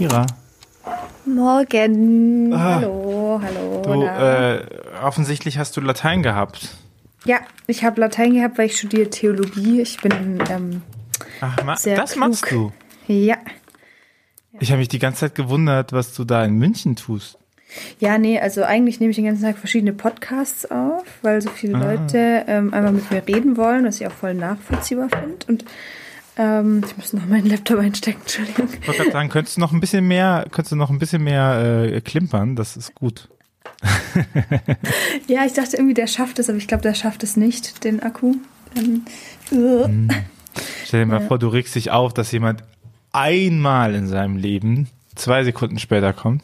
Kira. Morgen. Ah. Hallo, hallo. Du, äh, offensichtlich hast du Latein gehabt. ja, ich habe Latein gehabt, weil ich studiere Theologie. Ich bin, ähm, Ach, ma Sehr das klug. machst du. ja. Ich habe mich die ganze Zeit gewundert, was du da in München tust. Ja, nee, also eigentlich nehme ich den ganzen Tag verschiedene Podcasts auf, weil so viele Ah. Leute ähm, einmal mit mir reden wollen, was ich auch voll nachvollziehbar finde. Und ähm, ich muss noch meinen Laptop einstecken, Entschuldigung. Ich wollte gerade sagen, könntest du noch ein bisschen mehr, könntest du noch ein bisschen mehr äh, klimpern, das ist gut. Ja, ich dachte irgendwie, der schafft es, aber ich glaube, der schafft es nicht, den Akku. Ähm, äh. Stell dir mal Ja. vor, du regst dich auf, dass jemand einmal in seinem Leben zwei Sekunden später kommt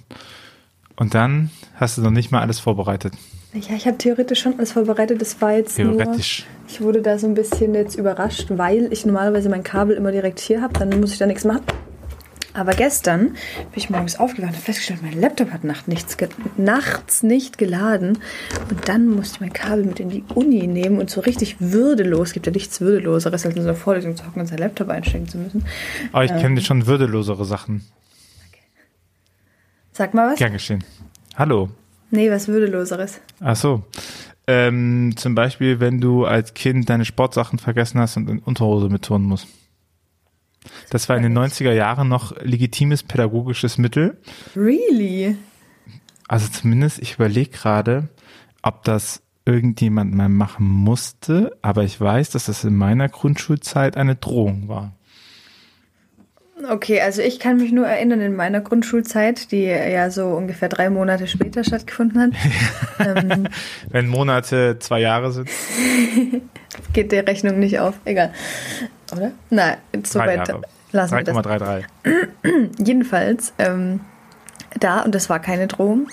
und dann hast du noch nicht mal alles vorbereitet. Ja, ich habe theoretisch schon alles vorbereitet. Das war jetzt Theoretisch. nur. Ich wurde da so ein bisschen jetzt überrascht, weil ich normalerweise mein Kabel immer direkt hier habe. Dann muss ich da nichts machen. Aber gestern bin ich morgens aufgewacht und habe festgestellt, mein Laptop hat nacht nichts nachts nicht geladen. Und dann musste ich mein Kabel mit in die Uni nehmen und so richtig würdelos, gibt ja nichts würdeloseres, als in so einer Vorlesung zu hocken und sein Laptop einstecken zu müssen. Aber ich kenne schon würdelosere Sachen. Sag mal was? Gern geschehen. Hallo. Nee, was würdeloseres. Ach so. Ähm, zum Beispiel, wenn du als Kind deine Sportsachen vergessen hast und in Unterhose mitturnen musst. Das war in den 90er Jahren noch legitimes pädagogisches Mittel. Really? Also zumindest, ich überlege gerade, ob das irgendjemand mal machen musste, aber ich weiß, dass das in meiner Grundschulzeit eine Drohung war. Okay, also ich kann mich nur erinnern in meiner Grundschulzeit, die ja so ungefähr drei Monate später stattgefunden hat. ähm, Wenn Monate zwei Jahre sind. geht die Rechnung nicht auf. Egal. Oder? Nein, so Drei weit Jahre. lassen wir das. 3,33. Jedenfalls, ähm, da, und das war keine Drohung,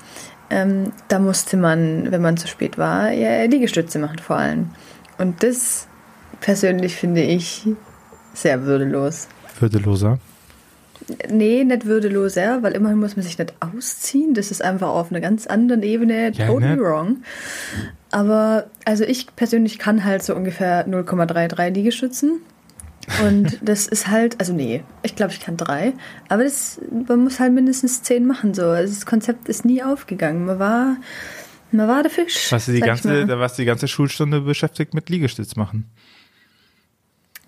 ähm, da musste man, wenn man zu spät war, ja, Liegestütze machen vor allem. Und das persönlich finde ich sehr würdelos. Würdeloser. Nee, nicht würdeloser, weil immerhin muss man sich nicht ausziehen. Das ist einfach auf einer ganz anderen Ebene Ja, totally ne? wrong. Aber also ich persönlich kann halt so ungefähr 0,33 Liegestützen. Und das ist halt, also nee, ich glaube, ich kann drei. Aber das, man muss halt mindestens zehn machen. So. Also das Konzept ist nie aufgegangen. Man war, man war der Fisch. Was die sag ich ganze, da warst du die ganze Schulstunde beschäftigt mit Liegestütz machen.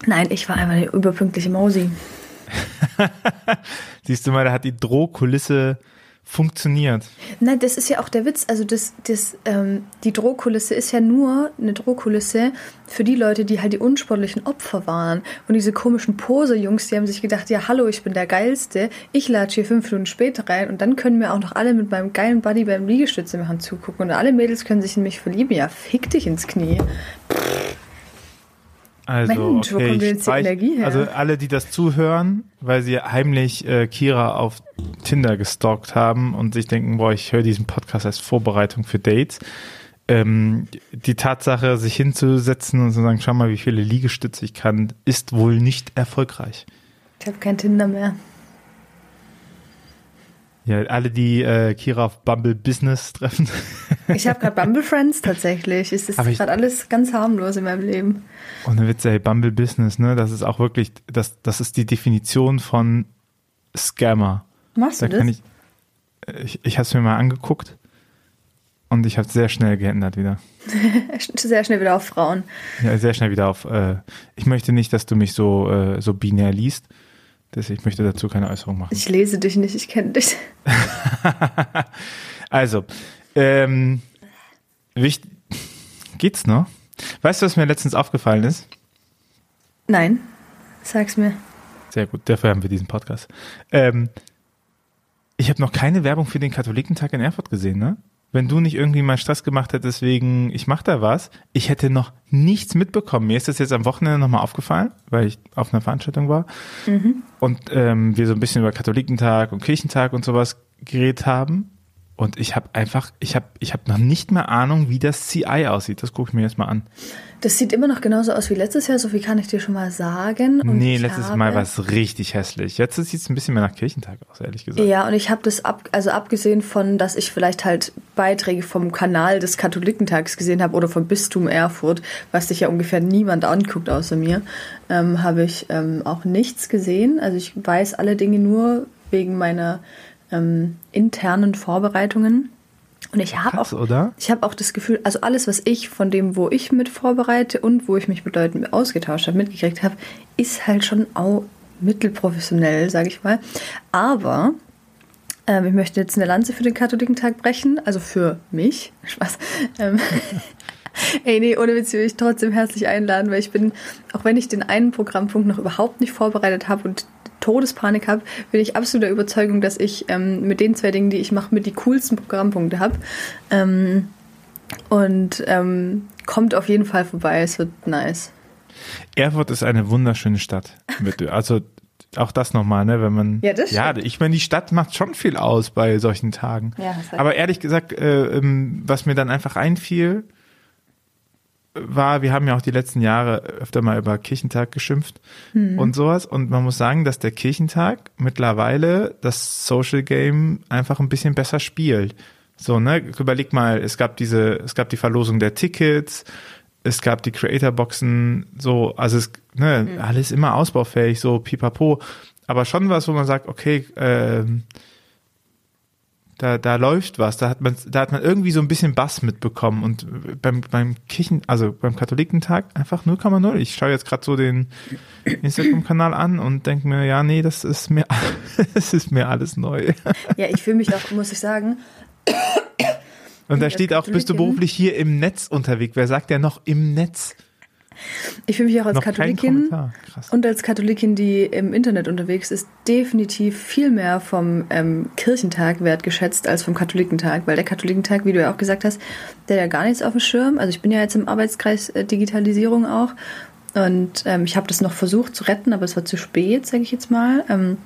Nein, ich war einfach eine überpünktliche Mausi. Siehst du mal, da hat die Drohkulisse funktioniert. Nein, das ist ja auch der Witz. Also das, das, ähm, die Drohkulisse ist ja nur eine Drohkulisse für die Leute, die halt die unsportlichen Opfer waren. Und diese komischen Pose-Jungs, die haben sich gedacht, ja hallo, ich bin der Geilste. Ich latsche hier fünf Minuten später rein und dann können mir auch noch alle mit meinem geilen Buddy beim Liegestütze machen zugucken. Und alle Mädels können sich in mich verlieben. Ja, fick dich ins Knie. Also, Mensch, wo okay, kommt denn jetzt die Energie her? Also alle, die das zuhören, weil sie heimlich äh, Kira auf Tinder gestalkt haben und sich denken, boah, ich höre diesen Podcast als Vorbereitung für Dates. Ähm, die Tatsache, sich hinzusetzen und zu sagen, schau mal, wie viele Liegestütze ich kann, ist wohl nicht erfolgreich. Ich habe kein Tinder mehr. Ja, alle, die äh, Kira auf Bumble Business treffen. Ich habe gerade Bumble Friends tatsächlich. Es ist gerade alles ganz harmlos in meinem Leben. Und dann Witz, ey, Bumble Business, ne? Das ist auch wirklich, das, das ist die Definition von Scammer. Machst Da du das? ich, äh, ich, ich habe es mir mal angeguckt und ich habe sehr schnell geändert wieder. Sehr schnell wieder auf Frauen. Ja, sehr schnell wieder auf. Äh, ich möchte nicht, dass du mich so äh, so binär liest. Deswegen ich möchte dazu keine Äußerung machen. Ich lese dich nicht, ich kenne dich. Also, ähm, wichtig, geht's noch? Weißt du, was mir letztens aufgefallen ist? Nein, sag's mir. Sehr gut, dafür haben wir diesen Podcast. Ähm, ich habe noch keine Werbung für den Katholikentag in Erfurt gesehen, ne? Wenn du nicht irgendwie mal Stress gemacht hättest wegen, ich mach da was, ich hätte noch nichts mitbekommen. Mir ist das jetzt am Wochenende nochmal aufgefallen, weil ich auf einer Veranstaltung war und ähm, wir so ein bisschen über Katholikentag und Kirchentag und sowas geredet haben. Und ich habe einfach, ich habe ich hab noch nicht mehr Ahnung, wie das CI aussieht. Das gucke ich mir jetzt mal an. Das sieht immer noch genauso aus wie letztes Jahr, so viel kann ich dir schon mal sagen. Und nee, letztes Mal war es richtig hässlich. Jetzt sieht es ein bisschen mehr nach Kirchentag aus, ehrlich gesagt. Ja, und ich habe das ab, also abgesehen von, dass ich vielleicht halt Beiträge vom Kanal des Katholikentags gesehen habe oder vom Bistum Erfurt, was sich ja ungefähr niemand anguckt außer mir, ähm, habe ich ähm, auch nichts gesehen. Also ich weiß alle Dinge nur wegen meiner ähm, internen Vorbereitungen. Und ich habe auch, oder? ich habe auch das Gefühl, also alles, was ich von dem, wo ich mit vorbereite und wo ich mich mit Leuten ausgetauscht habe, mitgekriegt habe, ist halt schon auch mittelprofessionell, sage ich mal. Aber ähm, ich möchte jetzt eine Lanze für den Katholikentag brechen, also für mich. Spaß. Ähm, Ey, nee, ohne Witz, will ich trotzdem herzlich einladen, weil ich bin, auch wenn ich den einen Programmpunkt noch überhaupt nicht vorbereitet habe und Todespanik habe, bin ich absolut der Überzeugung, dass ich ähm, mit den zwei Dingen, die ich mache, mit die coolsten Programmpunkte habe. Ähm, und ähm, kommt auf jeden Fall vorbei, es wird nice. Erfurt ist eine wunderschöne Stadt. Also auch das nochmal, ne, wenn man. Ja, das Ja, ich meine, die Stadt macht schon viel aus bei solchen Tagen. Ja, das Aber ehrlich gesagt, äh, ähm, was mir dann einfach einfiel, war, wir haben ja auch die letzten Jahre öfter mal über Kirchentag geschimpft Mhm. und sowas. Und man muss sagen, dass der Kirchentag mittlerweile das Social Game einfach ein bisschen besser spielt. So, ne, überleg mal, es gab diese, es gab die Verlosung der Tickets, es gab die Creator-Boxen, so, also es, ne, alles immer ausbaufähig, so pipapo. Aber schon was, wo man sagt, okay, ähm, da, da läuft was, da hat man, da hat man irgendwie so ein bisschen Bass mitbekommen und beim, beim Kirchen, also beim Katholikentag einfach 0,0. Ich schaue jetzt gerade so den Instagram-Kanal an und denke mir, ja, nee, das ist mir, das ist mir alles neu. Ja, ich fühle mich auch, muss ich sagen, Und da steht auch, bist du beruflich hier im Netz unterwegs? Wer sagt ja noch im Netz? Ich fühle mich auch als noch Katholikin und als Katholikin, die im Internet unterwegs ist, definitiv viel mehr vom ähm, Kirchentag wertgeschätzt als vom Katholikentag, weil der Katholikentag, wie du ja auch gesagt hast, der hat ja gar nichts auf dem Schirm. Also ich bin ja jetzt im Arbeitskreis äh, Digitalisierung auch und ähm, ich habe das noch versucht zu retten, aber es war zu spät, sage ich jetzt mal. Ähm,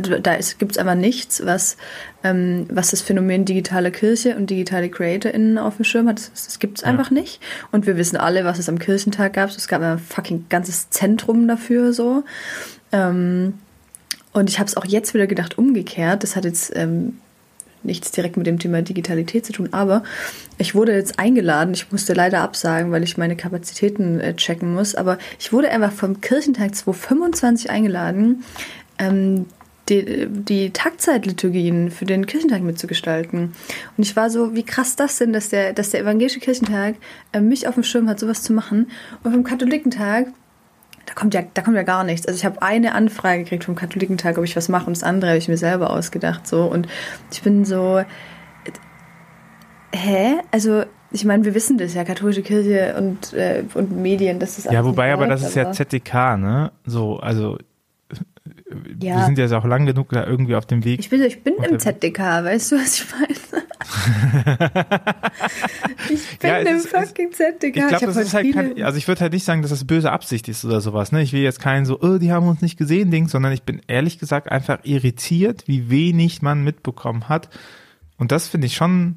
da gibt es einfach nichts, was, ähm, was das Phänomen digitale Kirche und digitale CreatorInnen auf dem Schirm hat. Das, das gibt es einfach nicht. Und wir wissen alle, was es am Kirchentag gab. Es gab ein fucking ganzes Zentrum dafür so. Ähm, und ich habe es auch jetzt wieder gedacht, umgekehrt. Das hat jetzt ähm, nichts direkt mit dem Thema Digitalität zu tun, aber ich wurde jetzt eingeladen. Ich musste leider absagen, weil ich meine Kapazitäten äh, checken muss. Aber ich wurde einfach vom Kirchentag 2025 eingeladen, ähm, die, die Taktzeitliturgien für den Kirchentag mitzugestalten. Und ich war so, wie krass das denn, dass der, dass der evangelische Kirchentag äh, mich auf dem Schirm hat, sowas zu machen. Und vom Katholikentag da kommt ja, da kommt ja gar nichts. Also ich habe eine Anfrage gekriegt vom Katholikentag, ob ich was mache, und das andere habe ich mir selber ausgedacht. So und ich bin so, hä? Also ich meine, wir wissen das ja, katholische Kirche und äh, und Medien, das Ja, alles wobei, aber das ist ja ZDK, ne? So, also wir Ja. sind ja auch lang genug da irgendwie auf dem Weg. Ich bin, ich bin im. ZDK, weißt du, was ich meine? ich bin Ja, im ist- fucking ZDK. Ich glaube, das ist halt kein, also ich würde halt nicht sagen, dass das böse Absicht ist oder sowas, ne? Ich will jetzt keinen so, oh, die haben uns nicht gesehen, Ding, sondern ich bin ehrlich gesagt einfach irritiert, wie wenig man mitbekommen hat. Und das finde ich schon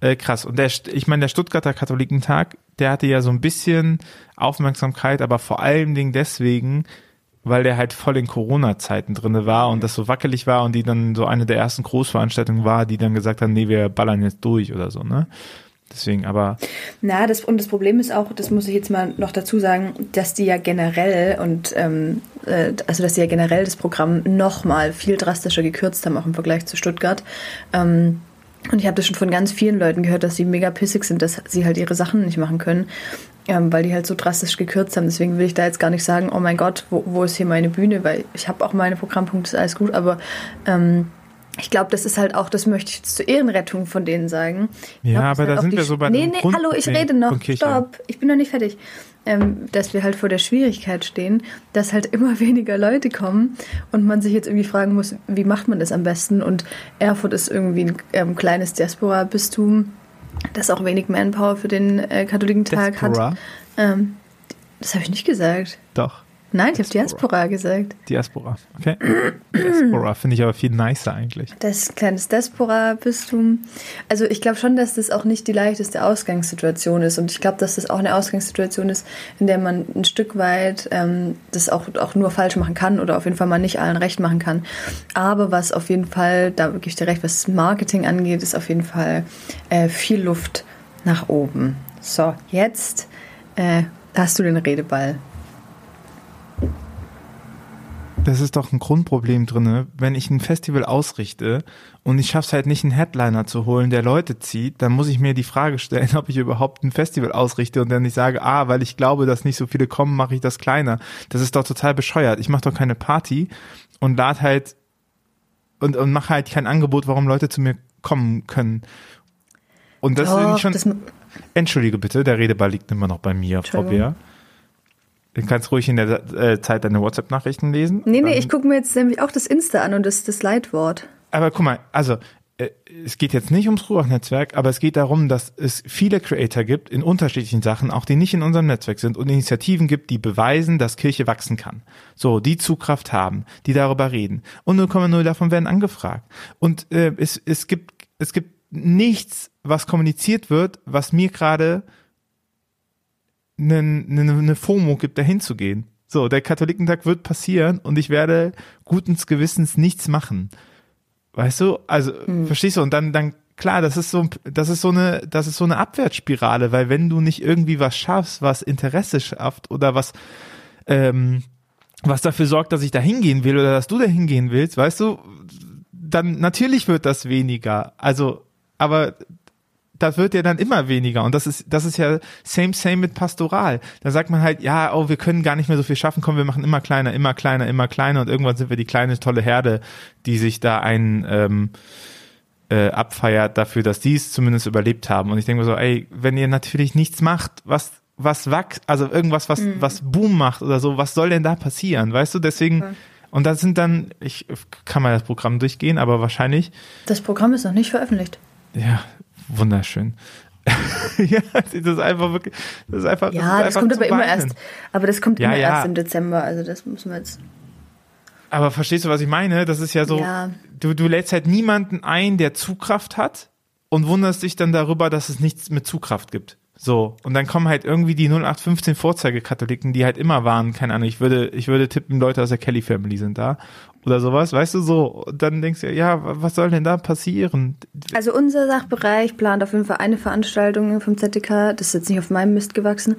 äh, krass. Und der, ich meine, der Stuttgarter Katholikentag, der hatte ja so ein bisschen Aufmerksamkeit, aber vor allen Dingen deswegen, weil der halt voll in Corona-Zeiten drinne war und das so wackelig war und die dann so eine der ersten Großveranstaltungen war, die dann gesagt haben, nee, wir ballern jetzt durch oder so, ne? Deswegen, aber Na, das, und das Problem ist auch, das muss ich jetzt mal noch dazu sagen, dass die ja generell und ähm, äh, also dass die ja generell das Programm nochmal viel drastischer gekürzt haben, auch im Vergleich zu Stuttgart. Ähm, und ich habe das schon von ganz vielen Leuten gehört, dass sie mega pissig sind, dass sie halt ihre Sachen nicht machen können, ähm, weil die halt so drastisch gekürzt haben. Deswegen will ich da jetzt gar nicht sagen, oh mein Gott, wo, wo ist hier meine Bühne, weil ich habe auch meine Programmpunkte, ist alles gut, aber ähm, ich glaube, das ist halt auch, das möchte ich jetzt zur Ehrenrettung von denen sagen. Ja, glaub, aber da halt auch sind wir so bei Nee, nee, Grund- hallo, ich rede noch. Stopp, ich bin noch nicht fertig. Ähm, dass wir halt vor der Schwierigkeit stehen, dass halt immer weniger Leute kommen und man sich jetzt irgendwie fragen muss, wie macht man das am besten? Und Erfurt ist irgendwie ein ähm, kleines Diaspora-Bistum, das auch wenig Manpower für den äh, Katholikentag hat. Ähm, das habe ich nicht gesagt. Doch, Nein, ich habe Diaspora. Gesagt. Diaspora. Okay. Diaspora finde ich aber viel nicer eigentlich. Das kleines Diaspora-Bistum. Also ich glaube schon, dass das auch nicht die leichteste Ausgangssituation ist. Und ich glaube, dass das auch eine Ausgangssituation ist, in der man ein Stück weit ähm, das auch, auch nur falsch machen kann oder auf jeden Fall mal nicht allen recht machen kann. Aber was auf jeden Fall, da gebe ich dir recht, was Marketing angeht, ist auf jeden Fall äh, viel Luft nach oben. So, jetzt äh, hast du den Redeball. Das ist doch ein Grundproblem drinne, wenn ich ein Festival ausrichte und ich schaff's halt nicht, einen Headliner zu holen, der Leute zieht, dann muss ich mir die Frage stellen, ob ich überhaupt ein Festival ausrichte und dann nicht sage, ah, weil ich glaube, dass nicht so viele kommen, mache ich das kleiner. Das ist doch total bescheuert. Ich mache doch keine Party und lad halt und, und mache halt kein Angebot, warum Leute zu mir kommen können. Und das Doch, ist schon. das- Entschuldige bitte, der Redeball liegt immer noch bei mir, Frau Bär. Du kannst ruhig in der äh, Zeit deine WhatsApp-Nachrichten lesen. Nee, nee, ich gucke mir jetzt nämlich auch das Insta an und das, das Leitwort. Aber guck mal, also äh, es geht jetzt nicht ums Ruach-Netzwerk, aber es geht darum, dass es viele Creator gibt in unterschiedlichen Sachen, auch die nicht in unserem Netzwerk sind und Initiativen gibt, die beweisen, dass Kirche wachsen kann. So, die Zugkraft haben, die darüber reden. Und 0,0 davon werden angefragt. Und äh, es, es gibt es gibt nichts, was kommuniziert wird, was mir gerade eine, eine, eine FOMO gibt, dahin zu gehen. So, der Katholikentag wird passieren und ich werde gutens Gewissens nichts machen. Weißt du? Also, verstehst du? Und dann, dann, klar, das ist so, das ist so eine, das ist so eine Abwärtsspirale, weil wenn du nicht irgendwie was schaffst, was Interesse schafft oder was, ähm, was dafür sorgt, dass ich da hingehen will oder dass du da hingehen willst, weißt du, dann natürlich wird das weniger. Also, aber das wird ja dann immer weniger und das ist das ist ja same same mit Pastoral. Da sagt man halt, ja, oh, wir können gar nicht mehr so viel schaffen, komm, wir machen immer kleiner, immer kleiner, immer kleiner und irgendwann sind wir die kleine tolle Herde, die sich da ein ähm, äh, abfeiert dafür, dass die es zumindest überlebt haben. Und ich denke mir so, ey, wenn ihr natürlich nichts macht, was was wächst, also irgendwas, was was Boom macht oder so, was soll denn da passieren, weißt du? Deswegen und das sind dann, ich kann mal das Programm durchgehen, aber wahrscheinlich Das Programm ist noch nicht veröffentlicht. ja, wunderschön. ja, das ist einfach wirklich, das ist einfach. Ja, ist das einfach kommt aber immer erst. Aber das kommt Ja, immer ja. erst im Dezember. Also das müssen wir jetzt. Aber verstehst du, was ich meine? Das ist ja so, Ja. du, du lädst halt niemanden ein, der Zugkraft hat und wunderst dich dann darüber, dass es nichts mit Zugkraft gibt. So. Und dann kommen halt irgendwie die 0815 Vorzeigekatholiken, die halt immer waren, keine Ahnung, ich würde, ich würde tippen, Leute aus der Kelly Family sind da. Oder sowas, weißt du so. Und dann denkst du, ja, was soll denn da passieren? Also unser Sachbereich plant auf jeden Fall eine Veranstaltung vom ZDK. Das ist jetzt nicht auf meinem Mist gewachsen.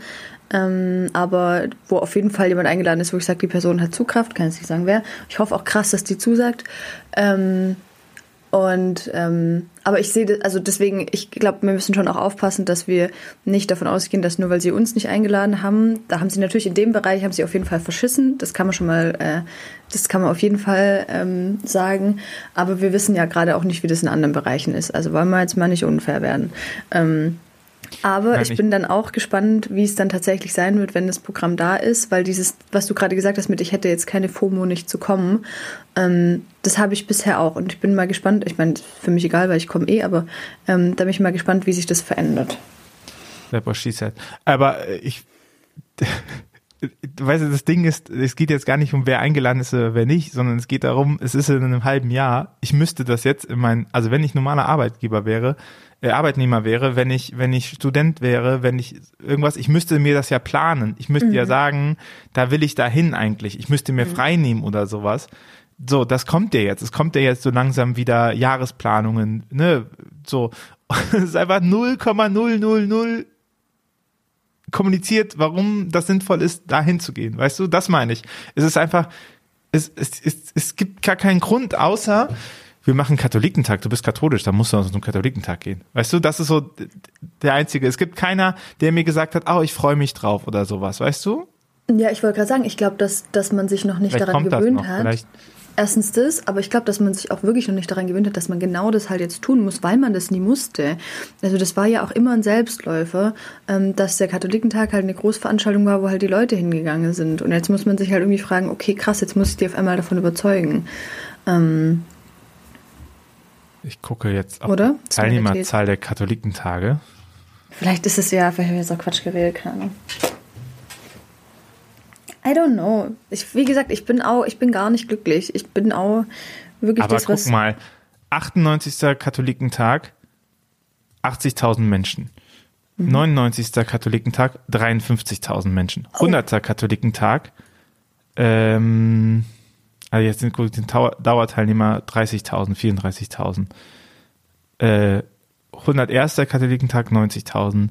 Ähm, aber wo auf jeden Fall jemand eingeladen ist, wo ich sage, die Person hat Zugkraft, kann jetzt nicht sagen wer. Ich hoffe auch krass, dass die zusagt. Ähm, und ähm, aber ich sehe, also deswegen, ich glaube, wir müssen schon auch aufpassen, dass wir nicht davon ausgehen, dass nur weil sie uns nicht eingeladen haben, da haben sie natürlich in dem Bereich haben sie auf jeden Fall verschissen. Das kann man schon mal, äh, das kann man auf jeden Fall ähm, sagen. Aber wir wissen ja gerade auch nicht, wie das in anderen Bereichen ist. Also wollen wir jetzt mal nicht unfair werden. Ähm, aber Nein, ich ich- bin dann auch gespannt, wie es dann tatsächlich sein wird, wenn das Programm da ist, weil dieses, was du gerade gesagt hast, mit ich hätte jetzt keine FOMO nicht zu kommen, ähm, das habe ich bisher auch. Und ich bin mal gespannt, ich meine, für mich egal, weil ich komme eh, aber ähm, da bin ich mal gespannt, wie sich das verändert. Aber äh, ich, weißt du, das Ding ist, es geht jetzt gar nicht um wer eingeladen ist oder wer nicht, sondern es geht darum, es ist in einem halben Jahr, ich müsste das jetzt in mein, also wenn ich normaler Arbeitgeber wäre, äh, Arbeitnehmer wäre, wenn ich, wenn ich Student wäre, wenn ich irgendwas, ich müsste mir das ja planen. Ich müsste ja sagen, da will ich dahin eigentlich. Ich müsste mir frei nehmen oder sowas. So, das kommt ja jetzt. Es kommt ja jetzt so langsam wieder Jahresplanungen, ne, so. Es ist einfach 0,000 kommuniziert, warum das sinnvoll ist, dahin zu gehen. Weißt du, das meine ich. Es ist einfach, es, es, es, es gibt gar keinen Grund, außer wir machen Katholikentag, du bist katholisch, dann musst du zum Katholikentag gehen. Weißt du, das ist so der einzige. Es gibt keiner, der mir gesagt hat, oh, ich freue mich drauf oder sowas, weißt du? Ja, ich wollte gerade sagen, ich glaube, dass, dass man sich noch nicht Vielleicht daran gewöhnt noch. hat. Vielleicht, Erstens das, aber ich glaube, dass man sich auch wirklich noch nicht daran gewöhnt hat, dass man genau das halt jetzt tun muss, weil man das nie musste. Also das war ja auch immer ein Selbstläufer, ähm, dass der Katholikentag halt eine Großveranstaltung war, wo halt die Leute hingegangen sind. Und jetzt muss man sich halt irgendwie fragen, okay, krass, jetzt muss ich die auf einmal davon überzeugen. Ähm, ich gucke jetzt auf die Teilnehmerzahl der Katholikentage. vielleicht ist es ja, vielleicht habe ich jetzt auch Quatsch geredet, keine Ahnung. I don't know. Ich, wie gesagt, ich bin auch, ich bin gar nicht glücklich. Ich bin auch wirklich Aber das, guck mal, 98. Katholikentag, 80.000 Menschen. Mhm. 99. Katholikentag, 53.000 Menschen. Oh. 100. Katholikentag, ähm, also jetzt sind den Dauer- Dauerteilnehmer 30.000, 34.000. Äh, 101. Katholikentag, 90.000.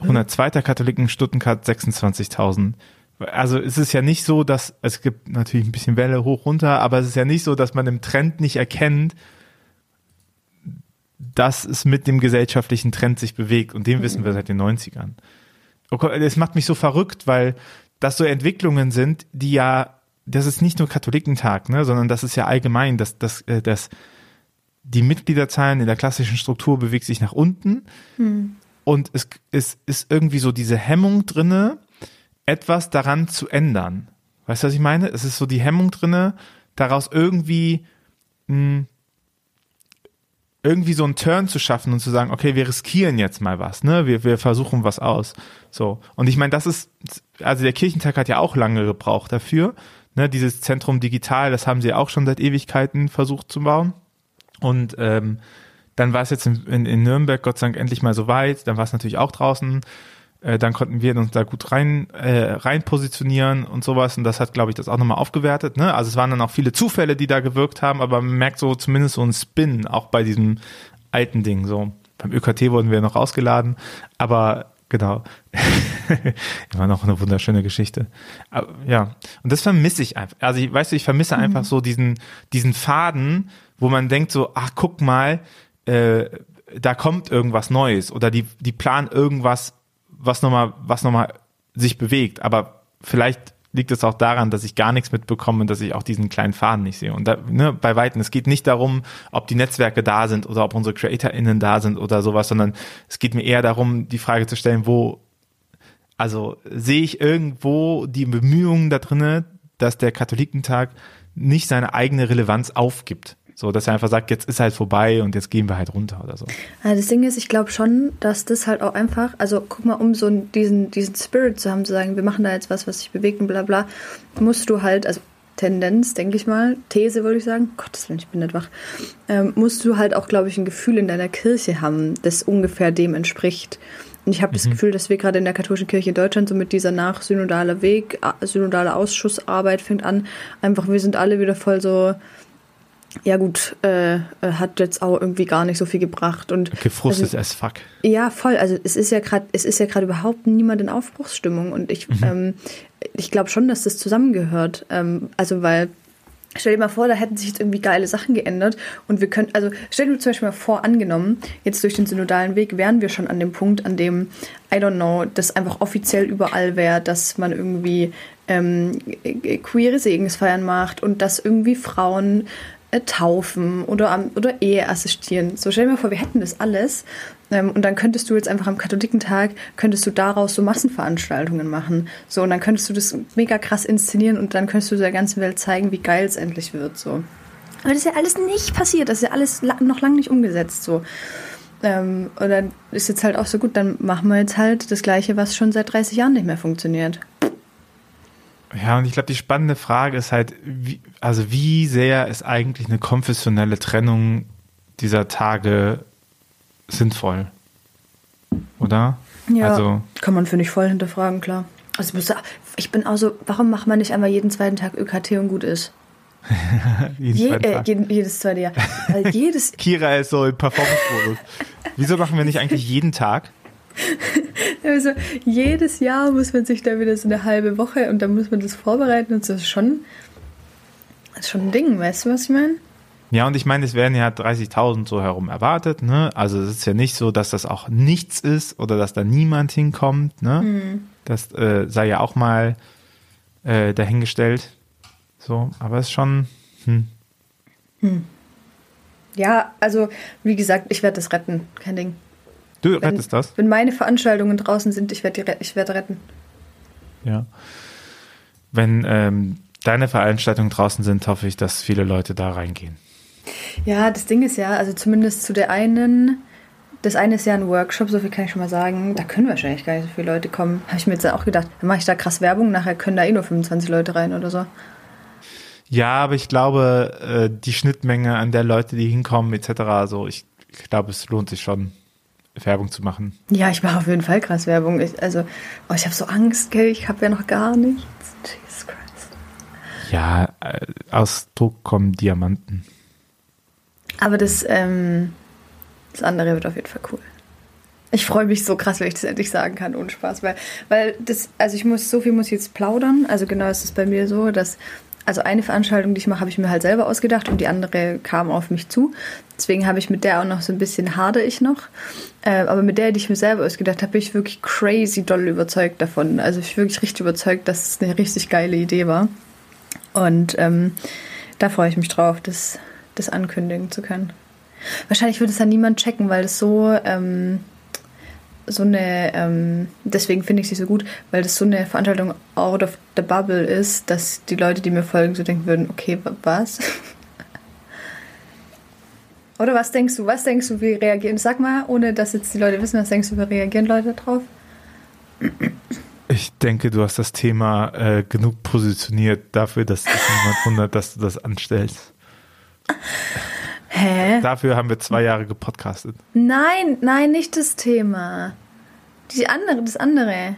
102. Katholiken Stuttgart, 26.000. Also es ist ja nicht so, dass es gibt natürlich ein bisschen Welle hoch runter, aber es ist ja nicht so, dass man im Trend nicht erkennt, dass es mit dem gesellschaftlichen Trend sich bewegt und den wissen wir seit den 90ern. Es macht mich so verrückt, weil das so Entwicklungen sind, die ja, das ist nicht nur Katholikentag, ne, sondern das ist ja allgemein, dass, dass, äh, dass die Mitgliederzahlen in der klassischen Struktur bewegt sich nach unten hm. und es, es ist irgendwie so diese Hemmung drinne, etwas daran zu ändern. Weißt du, was ich meine? Es ist so die Hemmung drinne, daraus irgendwie mh, hm, irgendwie so einen Turn zu schaffen und zu sagen, okay, wir riskieren jetzt mal was, ne? Wir, wir versuchen was aus. So. Und ich meine, das ist, also der Kirchentag hat ja auch lange gebraucht dafür. Ne? Dieses Zentrum digital, das haben sie auch schon seit Ewigkeiten versucht zu bauen. Und ähm, dann war es jetzt in, in, in Nürnberg Gott sei Dank endlich mal so weit. Dann war es natürlich auch draußen äh, dann konnten wir uns da gut rein, äh, rein positionieren und sowas. Und das hat, glaube ich, das auch nochmal aufgewertet. Ne? Also es waren dann auch viele Zufälle, die da gewirkt haben, aber man merkt so zumindest so ein Spin auch bei diesem alten Ding. So beim ÖKT wurden wir noch ausgeladen, aber genau. Immer noch eine wunderschöne Geschichte. Aber, ja, und das vermisse ich einfach. Also ich weißt du, ich vermisse mhm. einfach so diesen, diesen Faden, wo man denkt so, ach guck mal, äh, da kommt irgendwas Neues oder die, die planen irgendwas was nochmal, was nochmal sich bewegt. Aber vielleicht liegt es auch daran, dass ich gar nichts mitbekomme und dass ich auch diesen kleinen Faden nicht sehe. Und da, ne, bei Weitem, es geht nicht darum, ob die Netzwerke da sind oder ob unsere CreatorInnen da sind oder sowas, sondern es geht mir eher darum, die Frage zu stellen, wo, also sehe ich irgendwo die Bemühungen da drinnen, dass der Katholikentag nicht seine eigene Relevanz aufgibt. So, dass er einfach sagt, jetzt ist halt vorbei und jetzt gehen wir halt runter oder so. Also das Ding ist, ich glaube schon, dass das halt auch einfach, also guck mal, um so diesen, diesen Spirit zu haben, zu sagen, wir machen da jetzt was, was sich bewegt und bla bla, musst du halt, also Tendenz, denke ich mal, These würde ich sagen, Gottes Willen, ich bin nicht wach, ähm, musst du halt auch, glaube ich, ein Gefühl in deiner Kirche haben, das ungefähr dem entspricht. Und ich habe mhm. das Gefühl, dass wir gerade in der katholischen Kirche in Deutschland so mit dieser nachsynodale Weg, synodale Ausschussarbeit fängt an, einfach wir sind alle wieder voll so, ja gut, äh, hat jetzt auch irgendwie gar nicht so viel gebracht und gefrustet also, as fuck. Ja, voll. Also es ist ja gerade, es ist ja gerade überhaupt niemand in Aufbruchsstimmung und ich, mhm. ähm, ich glaube schon, dass das zusammengehört. Ähm, also weil Stell dir mal vor, da hätten sich jetzt irgendwie geile Sachen geändert und wir können, also stell dir zum Beispiel mal vor, angenommen, jetzt durch den synodalen Weg wären wir schon an dem Punkt, an dem, I don't know, das einfach offiziell überall wäre, dass man irgendwie ähm, queere Segensfeiern macht und dass irgendwie Frauen äh, taufen oder, oder Ehe assistieren. So stell dir mal vor, wir hätten das alles ähm, und dann könntest du jetzt einfach am Katholikentag, könntest du daraus so Massenveranstaltungen machen. So und dann könntest du das mega krass inszenieren und dann könntest du der ganzen Welt zeigen, wie geil es endlich wird. So. Aber das ist ja alles nicht passiert, das ist ja alles noch lange nicht umgesetzt. So. Ähm, und dann ist jetzt halt auch so gut, dann machen wir jetzt halt das Gleiche, was schon seit 30 Jahren nicht mehr funktioniert. Ja, und ich glaube, die spannende Frage ist halt, wie, also wie sehr ist eigentlich eine konfessionelle Trennung dieser Tage sinnvoll? Oder? Ja, also, kann man, finde ich, voll hinterfragen, klar. Also ich bin auch so, warum macht man nicht einmal jeden zweiten Tag ÖKT und gut ist? Je, äh, jeden, jedes zweite Jahr. Weil jedes Kira ist so im Performance-Modus. Wieso machen wir nicht eigentlich jeden Tag? Also jedes Jahr muss man sich da wieder so eine halbe Woche und dann muss man das vorbereiten und das ist schon, das ist schon ein Ding, weißt du, was ich meine? Ja, und ich meine, es werden ja 30.000 so herum erwartet, ne? Also es ist ja nicht so, dass das auch nichts ist oder dass da niemand hinkommt, ne? Mhm. Das äh, sei ja auch mal äh, dahingestellt. So, aber es ist schon. Hm. Hm. Ja, also wie gesagt, ich werde das retten, kein Ding. Du wenn, rettest das? Wenn meine Veranstaltungen draußen sind, ich werde ich werd retten. Ja. Wenn ähm, deine Veranstaltungen draußen sind, hoffe ich, dass viele Leute da reingehen. Ja, das Ding ist ja, also zumindest zu der einen, das eine ist ja ein Workshop, so viel kann ich schon mal sagen. Da können wahrscheinlich gar nicht so viele Leute kommen. Habe ich mir jetzt auch gedacht, dann mache ich da krass Werbung, nachher können da eh nur 25 Leute rein oder so. Ja, aber ich glaube, äh, die Schnittmenge an der Leute, die hinkommen, etc., also ich, ich glaube, es lohnt sich schon. Werbung zu machen. Ja, ich mache auf jeden Fall krass Werbung. Ich, also, oh, ich habe so Angst, gell? Ich habe ja noch gar nichts. Jesus Christ. Ja, äh, aus Druck kommen Diamanten. Aber das, ähm, das andere wird auf jeden Fall cool. Ich freue mich so krass, wenn ich das endlich sagen kann, ohne Spaß, weil, weil das, also ich muss, so viel muss ich jetzt plaudern. Also genau ist es bei mir so, dass, also eine Veranstaltung, die ich mache, habe ich mir halt selber ausgedacht und die andere kam auf mich zu. Deswegen habe ich mit der auch noch so ein bisschen hader ich noch. Äh, aber mit der, die ich mir selber ausgedacht habe, bin ich wirklich crazy doll überzeugt davon. Also ich bin wirklich richtig überzeugt, dass es eine richtig geile Idee war. Und ähm, da freue ich mich drauf, das, das ankündigen zu können. Wahrscheinlich wird es dann niemand checken, weil das so, ähm, so eine, ähm, deswegen finde ich sie so gut, weil das so eine Veranstaltung out of the bubble ist, dass die Leute, die mir folgen, so denken würden, okay, was? Oder was denkst du, was denkst du, wie reagieren? Sag mal, ohne dass jetzt die Leute wissen, was denkst du, wie reagieren Leute drauf? Ich denke, du hast das Thema äh, genug positioniert dafür, dass sich niemand wundert, dass du das anstellst. Hä? Dafür haben wir zwei Jahre gepodcastet. Nein, nein, nicht das Thema. Die andere, das andere.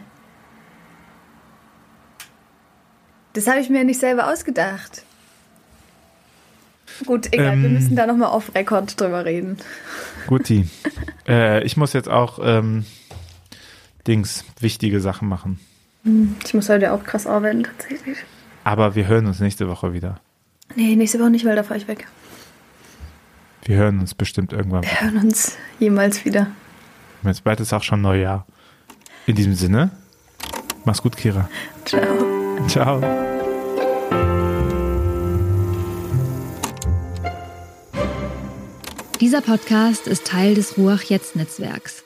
Das habe ich mir nicht selber ausgedacht. Gut, egal, ähm, wir müssen da nochmal auf Rekord drüber reden. Guti. äh, ich muss jetzt auch ähm, Dings, wichtige Sachen machen. Hm, ich muss heute auch krass arbeiten, tatsächlich. Aber wir hören uns nächste Woche wieder. Nee, nächste Woche nicht, weil da fahre ich weg. Wir hören uns bestimmt irgendwann. Wir hören uns jemals wieder. Jetzt bald ist auch schon Neujahr. In diesem Sinne, mach's gut, Kira. Ciao. Ciao. Dieser Podcast ist Teil des Ruach Jetzt Netzwerks.